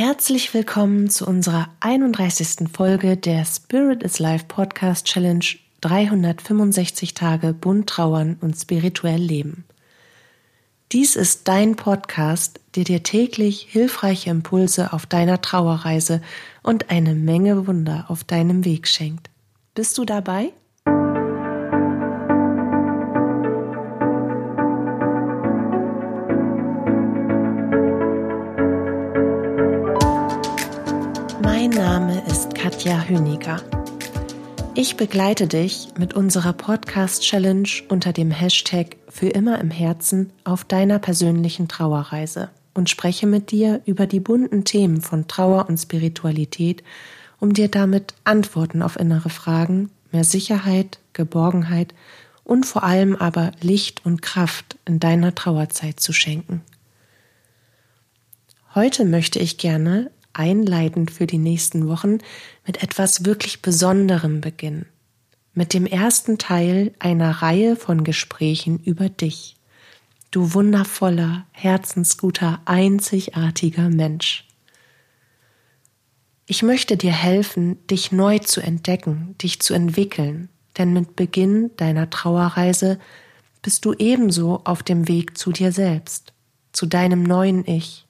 Herzlich willkommen zu unserer 31. Folge der Spirit is Life Podcast Challenge 365 Tage bunt trauern und spirituell leben. Dies ist dein Podcast, der dir täglich hilfreiche Impulse auf deiner Trauerreise und eine Menge Wunder auf deinem Weg schenkt. Bist du dabei? Name ist Katja Höniger. Ich begleite dich mit unserer Podcast-Challenge unter dem Hashtag Für immer im Herzen auf deiner persönlichen Trauerreise und spreche mit dir über die bunten Themen von Trauer und Spiritualität, um dir damit Antworten auf innere Fragen, mehr Sicherheit, Geborgenheit und vor allem aber Licht und Kraft in deiner Trauerzeit zu schenken. Heute möchte ich gerne einleitend für die nächsten Wochen mit etwas wirklich Besonderem beginnen. Mit dem ersten Teil einer Reihe von Gesprächen über dich. Du wundervoller, herzensguter, einzigartiger Mensch. Ich möchte dir helfen, dich neu zu entdecken, dich zu entwickeln, denn mit Beginn deiner Trauerreise bist du ebenso auf dem Weg zu dir selbst, zu deinem neuen Ich,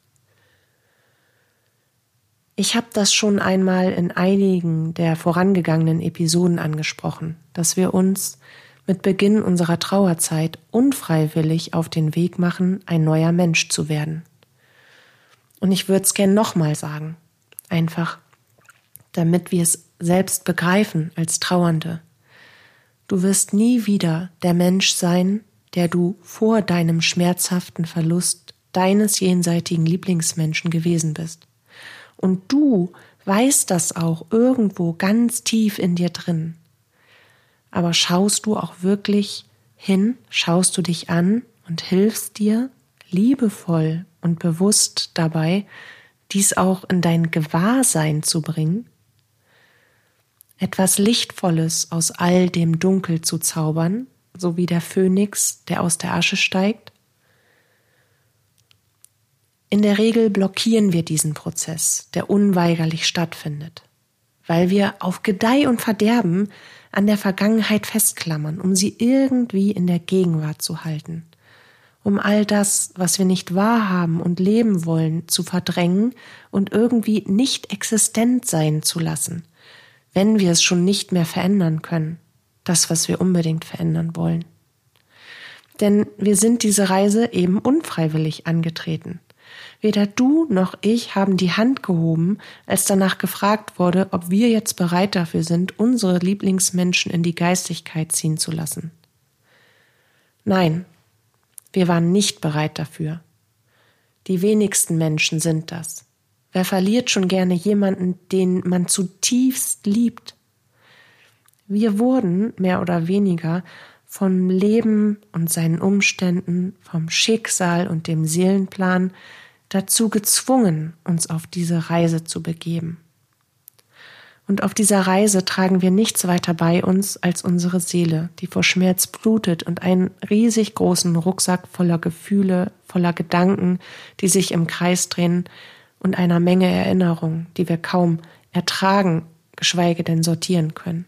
ich habe das schon einmal in einigen der vorangegangenen Episoden angesprochen, dass wir uns mit Beginn unserer Trauerzeit unfreiwillig auf den Weg machen, ein neuer Mensch zu werden. Und ich würde es gern nochmal sagen, einfach, damit wir es selbst begreifen als Trauernde. Du wirst nie wieder der Mensch sein, der du vor deinem schmerzhaften Verlust deines jenseitigen Lieblingsmenschen gewesen bist. Und du weißt das auch irgendwo ganz tief in dir drin. Aber schaust du auch wirklich hin, schaust du dich an und hilfst dir liebevoll und bewusst dabei, dies auch in dein Gewahrsein zu bringen? Etwas Lichtvolles aus all dem Dunkel zu zaubern, so wie der Phönix, der aus der Asche steigt? In der Regel blockieren wir diesen Prozess, der unweigerlich stattfindet, weil wir auf Gedeih und Verderben an der Vergangenheit festklammern, um sie irgendwie in der Gegenwart zu halten, um all das, was wir nicht wahrhaben und leben wollen, zu verdrängen und irgendwie nicht existent sein zu lassen, wenn wir es schon nicht mehr verändern können, das, was wir unbedingt verändern wollen. Denn wir sind diese Reise eben unfreiwillig angetreten. Weder du noch ich haben die Hand gehoben, als danach gefragt wurde, ob wir jetzt bereit dafür sind, unsere Lieblingsmenschen in die Geistigkeit ziehen zu lassen. Nein, wir waren nicht bereit dafür. Die wenigsten Menschen sind das. Wer verliert schon gerne jemanden, den man zutiefst liebt? Wir wurden, mehr oder weniger, vom Leben und seinen Umständen, vom Schicksal und dem Seelenplan dazu gezwungen, uns auf diese Reise zu begeben. Und auf dieser Reise tragen wir nichts weiter bei uns als unsere Seele, die vor Schmerz blutet und einen riesig großen Rucksack voller Gefühle, voller Gedanken, die sich im Kreis drehen und einer Menge Erinnerungen, die wir kaum ertragen, geschweige denn sortieren können.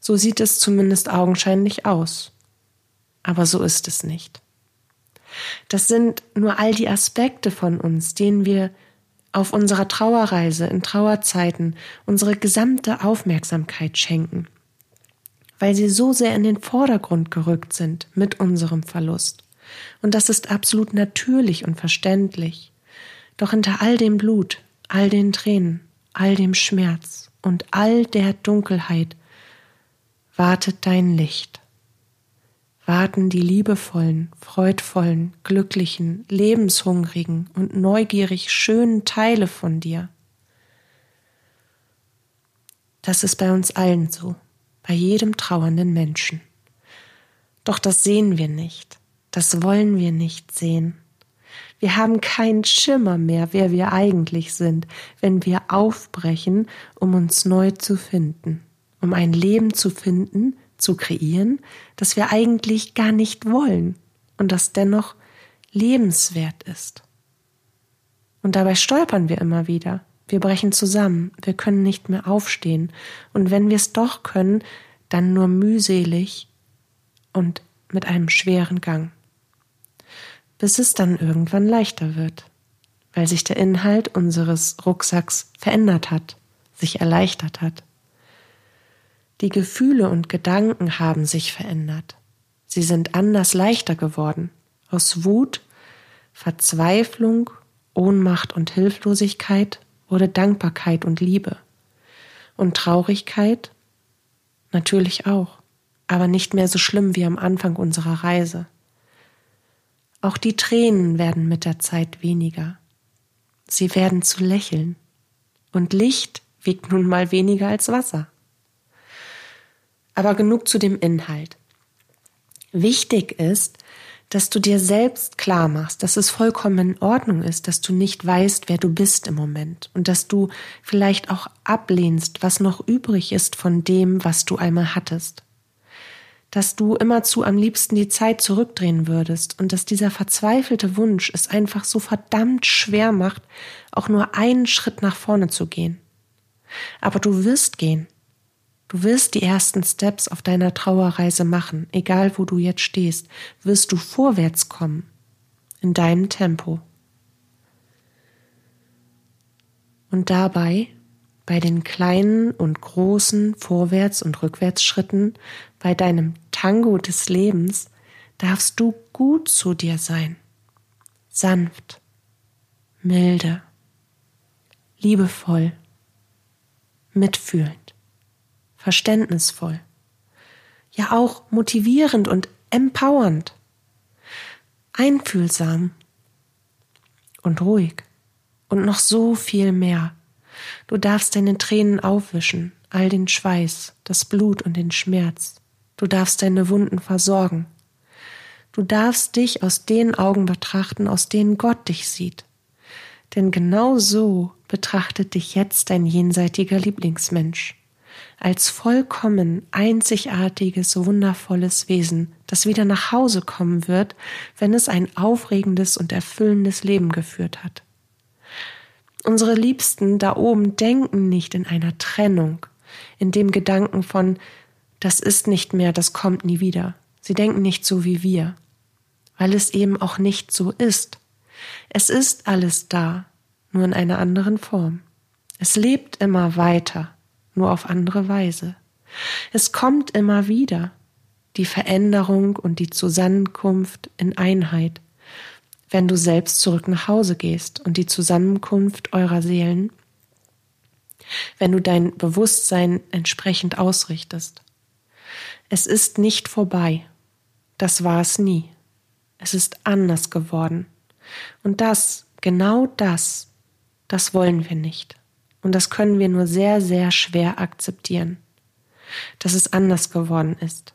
So sieht es zumindest augenscheinlich aus. Aber so ist es nicht. Das sind nur all die Aspekte von uns, denen wir auf unserer Trauerreise in Trauerzeiten unsere gesamte Aufmerksamkeit schenken, weil sie so sehr in den Vordergrund gerückt sind mit unserem Verlust. Und das ist absolut natürlich und verständlich. Doch hinter all dem Blut, all den Tränen, all dem Schmerz und all der Dunkelheit wartet dein Licht warten die liebevollen, freudvollen, glücklichen, lebenshungrigen und neugierig schönen Teile von dir. Das ist bei uns allen so, bei jedem trauernden Menschen. Doch das sehen wir nicht, das wollen wir nicht sehen. Wir haben keinen Schimmer mehr, wer wir eigentlich sind, wenn wir aufbrechen, um uns neu zu finden, um ein Leben zu finden, zu kreieren, das wir eigentlich gar nicht wollen und das dennoch lebenswert ist. Und dabei stolpern wir immer wieder. Wir brechen zusammen, wir können nicht mehr aufstehen. Und wenn wir es doch können, dann nur mühselig und mit einem schweren Gang. Bis es dann irgendwann leichter wird, weil sich der Inhalt unseres Rucksacks verändert hat, sich erleichtert hat. Die Gefühle und Gedanken haben sich verändert. Sie sind anders leichter geworden. Aus Wut, Verzweiflung, Ohnmacht und Hilflosigkeit wurde Dankbarkeit und Liebe. Und Traurigkeit natürlich auch, aber nicht mehr so schlimm wie am Anfang unserer Reise. Auch die Tränen werden mit der Zeit weniger. Sie werden zu lächeln. Und Licht wiegt nun mal weniger als Wasser. Aber genug zu dem Inhalt. Wichtig ist, dass du dir selbst klar machst, dass es vollkommen in Ordnung ist, dass du nicht weißt, wer du bist im Moment und dass du vielleicht auch ablehnst, was noch übrig ist von dem, was du einmal hattest. Dass du immerzu am liebsten die Zeit zurückdrehen würdest und dass dieser verzweifelte Wunsch es einfach so verdammt schwer macht, auch nur einen Schritt nach vorne zu gehen. Aber du wirst gehen. Du wirst die ersten Steps auf deiner Trauerreise machen, egal wo du jetzt stehst, wirst du vorwärts kommen, in deinem Tempo. Und dabei, bei den kleinen und großen Vorwärts- und Rückwärtsschritten, bei deinem Tango des Lebens, darfst du gut zu dir sein, sanft, milde, liebevoll, mitfühlend verständnisvoll, ja auch motivierend und empowernd, einfühlsam und ruhig und noch so viel mehr. Du darfst deine Tränen aufwischen, all den Schweiß, das Blut und den Schmerz. Du darfst deine Wunden versorgen. Du darfst dich aus den Augen betrachten, aus denen Gott dich sieht. Denn genau so betrachtet dich jetzt dein jenseitiger Lieblingsmensch als vollkommen einzigartiges, wundervolles Wesen, das wieder nach Hause kommen wird, wenn es ein aufregendes und erfüllendes Leben geführt hat. Unsere Liebsten da oben denken nicht in einer Trennung, in dem Gedanken von das ist nicht mehr, das kommt nie wieder. Sie denken nicht so wie wir, weil es eben auch nicht so ist. Es ist alles da, nur in einer anderen Form. Es lebt immer weiter nur auf andere Weise. Es kommt immer wieder die Veränderung und die Zusammenkunft in Einheit, wenn du selbst zurück nach Hause gehst und die Zusammenkunft eurer Seelen, wenn du dein Bewusstsein entsprechend ausrichtest. Es ist nicht vorbei. Das war es nie. Es ist anders geworden. Und das, genau das, das wollen wir nicht. Und das können wir nur sehr, sehr schwer akzeptieren, dass es anders geworden ist.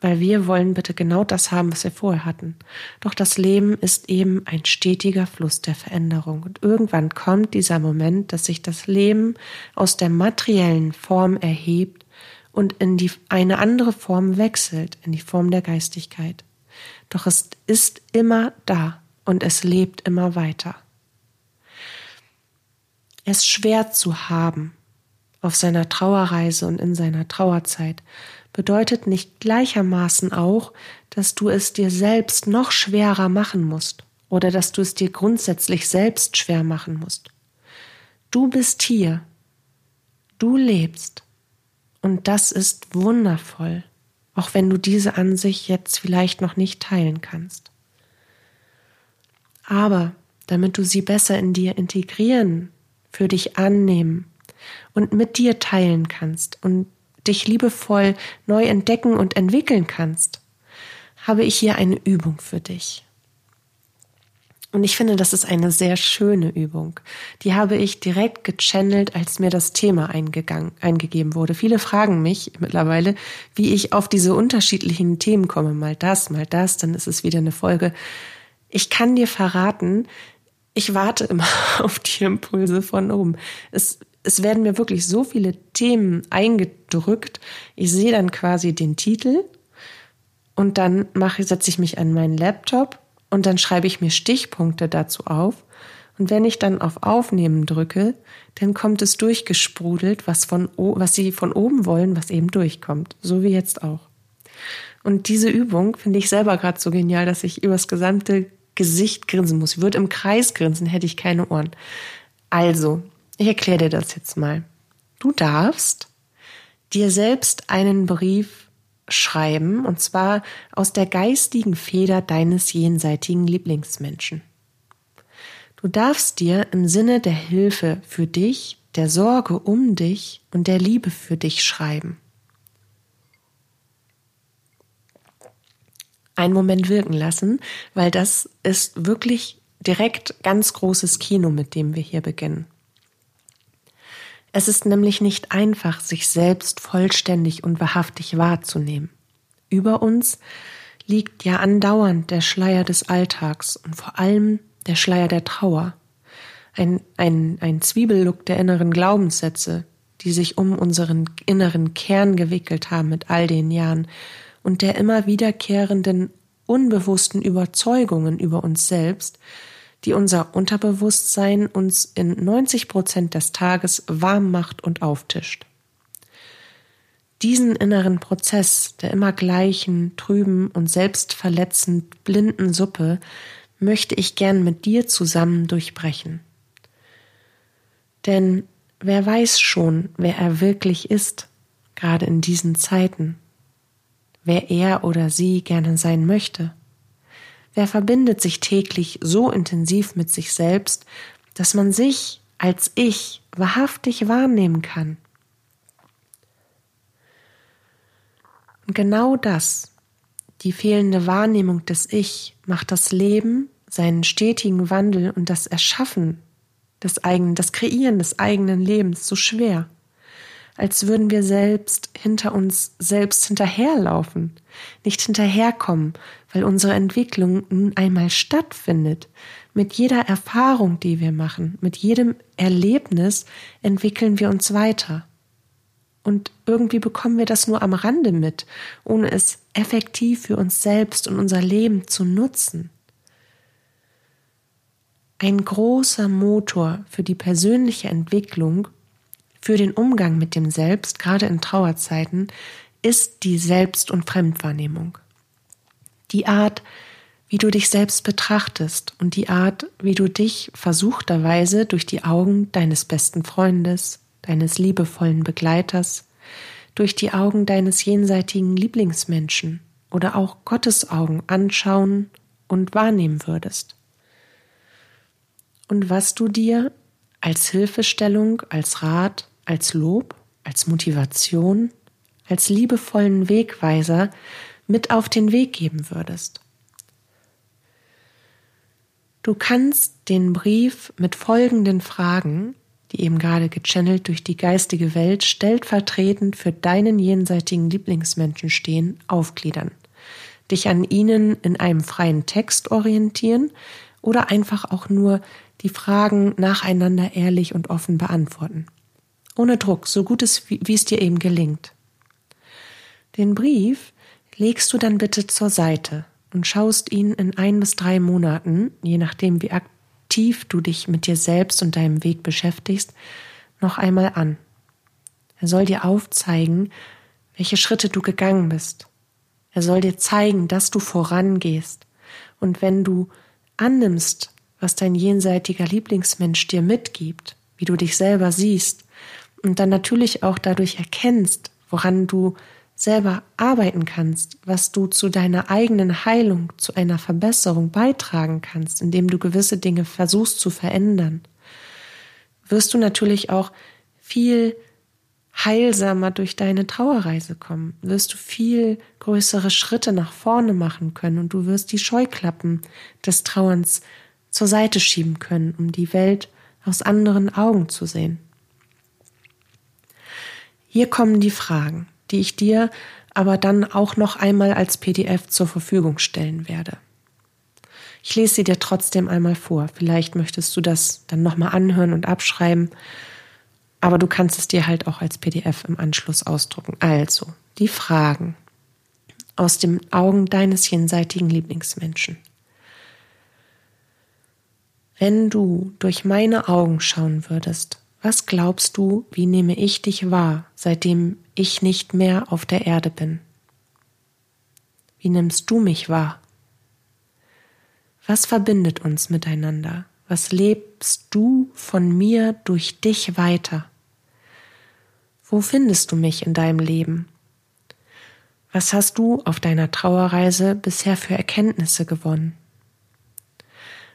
Weil wir wollen bitte genau das haben, was wir vorher hatten. Doch das Leben ist eben ein stetiger Fluss der Veränderung. Und irgendwann kommt dieser Moment, dass sich das Leben aus der materiellen Form erhebt und in die, eine andere Form wechselt, in die Form der Geistigkeit. Doch es ist immer da und es lebt immer weiter es schwer zu haben auf seiner Trauerreise und in seiner Trauerzeit bedeutet nicht gleichermaßen auch, dass du es dir selbst noch schwerer machen musst oder dass du es dir grundsätzlich selbst schwer machen musst. Du bist hier, du lebst und das ist wundervoll, auch wenn du diese Ansicht jetzt vielleicht noch nicht teilen kannst. Aber damit du sie besser in dir integrieren für dich annehmen und mit dir teilen kannst und dich liebevoll neu entdecken und entwickeln kannst, habe ich hier eine Übung für dich. Und ich finde, das ist eine sehr schöne Übung. Die habe ich direkt gechannelt, als mir das Thema eingegeben wurde. Viele fragen mich mittlerweile, wie ich auf diese unterschiedlichen Themen komme. Mal das, mal das, dann ist es wieder eine Folge. Ich kann dir verraten, ich warte immer auf die Impulse von oben. Es, es werden mir wirklich so viele Themen eingedrückt. Ich sehe dann quasi den Titel und dann mache, setze ich mich an meinen Laptop Und dann schreibe ich mir Stichpunkte dazu auf. Und wenn ich dann auf Aufnehmen drücke, dann kommt es durchgesprudelt, was, von, was Sie von oben wollen, was eben durchkommt. So wie jetzt auch. Und diese Übung finde ich selber gerade so genial, dass ich übers gesamte Gesicht grinsen muss. Ich würde im Kreis grinsen, hätte ich keine Ohren. Also, ich erkläre dir das jetzt mal. Du darfst dir selbst einen Brief schreiben, und zwar aus der geistigen Feder deines jenseitigen Lieblingsmenschen. Du darfst dir im Sinne der Hilfe für dich, der Sorge um dich und der Liebe für dich schreiben. Einen Moment wirken lassen, weil das ist wirklich direkt ganz großes Kino, mit dem wir hier beginnen. Es ist nämlich nicht einfach, sich selbst vollständig und wahrhaftig wahrzunehmen. Über uns liegt ja andauernd der Schleier des Alltags und vor allem der Schleier der Trauer. Ein, ein, ein Zwiebellook der inneren Glaubenssätze, die sich um unseren inneren Kern gewickelt haben mit all den Jahren und der immer wiederkehrenden unbewussten Überzeugungen über uns selbst, die unser Unterbewusstsein uns in 90 Prozent des Tages warm macht und auftischt. Diesen inneren Prozess der immer gleichen, trüben und selbstverletzend blinden Suppe möchte ich gern mit dir zusammen durchbrechen. Denn wer weiß schon, wer er wirklich ist, gerade in diesen Zeiten, wer er oder sie gerne sein möchte. Wer verbindet sich täglich so intensiv mit sich selbst, dass man sich als Ich wahrhaftig wahrnehmen kann? Und genau das, die fehlende Wahrnehmung des Ich, macht das Leben, seinen stetigen Wandel und das Erschaffen des eigenen, das Kreieren des eigenen Lebens so schwer als würden wir selbst hinter uns selbst hinterherlaufen, nicht hinterherkommen, weil unsere Entwicklung nun einmal stattfindet. Mit jeder Erfahrung, die wir machen, mit jedem Erlebnis entwickeln wir uns weiter. Und irgendwie bekommen wir das nur am Rande mit, ohne es effektiv für uns selbst und unser Leben zu nutzen. Ein großer Motor für die persönliche Entwicklung für den Umgang mit dem Selbst, gerade in Trauerzeiten, ist die Selbst- und Fremdwahrnehmung. Die Art, wie du dich selbst betrachtest und die Art, wie du dich versuchterweise durch die Augen deines besten Freundes, deines liebevollen Begleiters, durch die Augen deines jenseitigen Lieblingsmenschen oder auch Gottes Augen anschauen und wahrnehmen würdest. Und was du dir als Hilfestellung, als Rat als Lob, als Motivation, als liebevollen Wegweiser mit auf den Weg geben würdest. Du kannst den Brief mit folgenden Fragen, die eben gerade gechannelt durch die geistige Welt stellvertretend für deinen jenseitigen Lieblingsmenschen stehen, aufgliedern, dich an ihnen in einem freien Text orientieren oder einfach auch nur die Fragen nacheinander ehrlich und offen beantworten ohne Druck, so gut es, wie, wie es dir eben gelingt. Den Brief legst du dann bitte zur Seite und schaust ihn in ein bis drei Monaten, je nachdem wie aktiv du dich mit dir selbst und deinem Weg beschäftigst, noch einmal an. Er soll dir aufzeigen, welche Schritte du gegangen bist. Er soll dir zeigen, dass du vorangehst. Und wenn du annimmst, was dein jenseitiger Lieblingsmensch dir mitgibt, wie du dich selber siehst, und dann natürlich auch dadurch erkennst, woran du selber arbeiten kannst, was du zu deiner eigenen Heilung, zu einer Verbesserung beitragen kannst, indem du gewisse Dinge versuchst zu verändern, wirst du natürlich auch viel heilsamer durch deine Trauerreise kommen, wirst du viel größere Schritte nach vorne machen können und du wirst die Scheuklappen des Trauerns zur Seite schieben können, um die Welt aus anderen Augen zu sehen. Hier kommen die Fragen, die ich dir aber dann auch noch einmal als PDF zur Verfügung stellen werde. Ich lese sie dir trotzdem einmal vor. Vielleicht möchtest du das dann nochmal anhören und abschreiben, aber du kannst es dir halt auch als PDF im Anschluss ausdrucken. Also, die Fragen aus den Augen deines jenseitigen Lieblingsmenschen. Wenn du durch meine Augen schauen würdest, was glaubst du, wie nehme ich dich wahr, seitdem ich nicht mehr auf der Erde bin? Wie nimmst du mich wahr? Was verbindet uns miteinander? Was lebst du von mir durch dich weiter? Wo findest du mich in deinem Leben? Was hast du auf deiner Trauerreise bisher für Erkenntnisse gewonnen?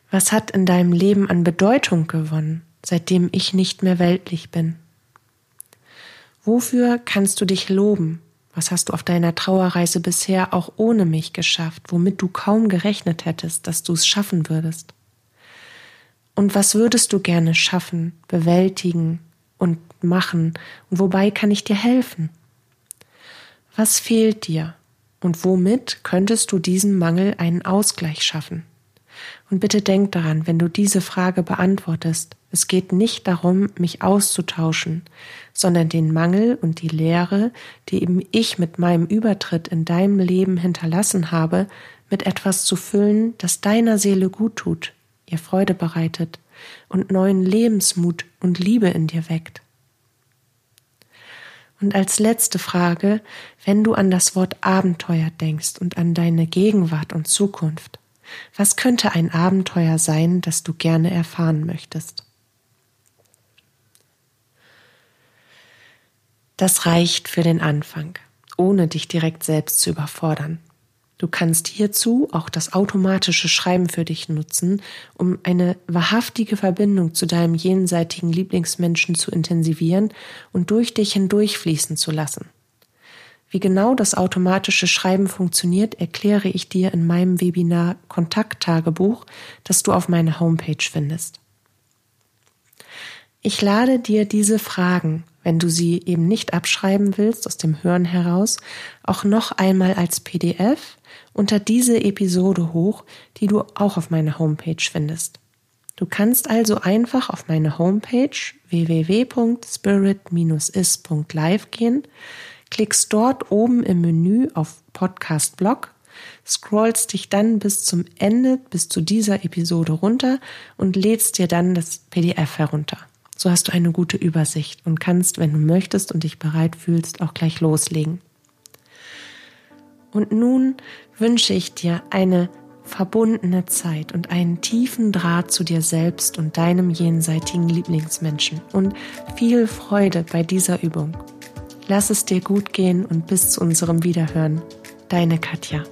Was hat in deinem Leben an Bedeutung gewonnen, seitdem ich nicht mehr weltlich bin? Wofür kannst du dich loben? Was hast du auf deiner Trauerreise bisher auch ohne mich geschafft, womit du kaum gerechnet hättest, dass du es schaffen würdest? Und was würdest du gerne schaffen, bewältigen und machen? Und wobei kann ich dir helfen? Was fehlt dir? Und womit könntest du diesem Mangel einen Ausgleich schaffen? Und bitte denk daran, wenn du diese Frage beantwortest, es geht nicht darum, mich auszutauschen, sondern den Mangel und die Leere, die eben ich mit meinem Übertritt in deinem Leben hinterlassen habe, mit etwas zu füllen, das deiner Seele gut tut, ihr Freude bereitet und neuen Lebensmut und Liebe in dir weckt. Und als letzte Frage, wenn du an das Wort Abenteuer denkst und an deine Gegenwart und Zukunft, was könnte ein Abenteuer sein, das du gerne erfahren möchtest? Das reicht für den Anfang, ohne dich direkt selbst zu überfordern. Du kannst hierzu auch das automatische Schreiben für dich nutzen, um eine wahrhaftige Verbindung zu deinem jenseitigen Lieblingsmenschen zu intensivieren und durch dich hindurchfließen zu lassen. Wie genau das automatische Schreiben funktioniert, erkläre ich dir in meinem Webinar Kontakttagebuch, das du auf meiner Homepage findest. Ich lade dir diese Fragen, wenn du sie eben nicht abschreiben willst aus dem Hören heraus, auch noch einmal als PDF unter diese Episode hoch, die du auch auf meiner Homepage findest. Du kannst also einfach auf meine Homepage www.spirit-is.live gehen, klickst dort oben im Menü auf Podcast Blog, scrollst dich dann bis zum Ende, bis zu dieser Episode runter und lädst dir dann das PDF herunter. So hast du eine gute Übersicht und kannst, wenn du möchtest und dich bereit fühlst, auch gleich loslegen. Und nun wünsche ich dir eine verbundene Zeit und einen tiefen Draht zu dir selbst und deinem jenseitigen Lieblingsmenschen und viel Freude bei dieser Übung. Lass es dir gut gehen und bis zu unserem Wiederhören. Deine Katja.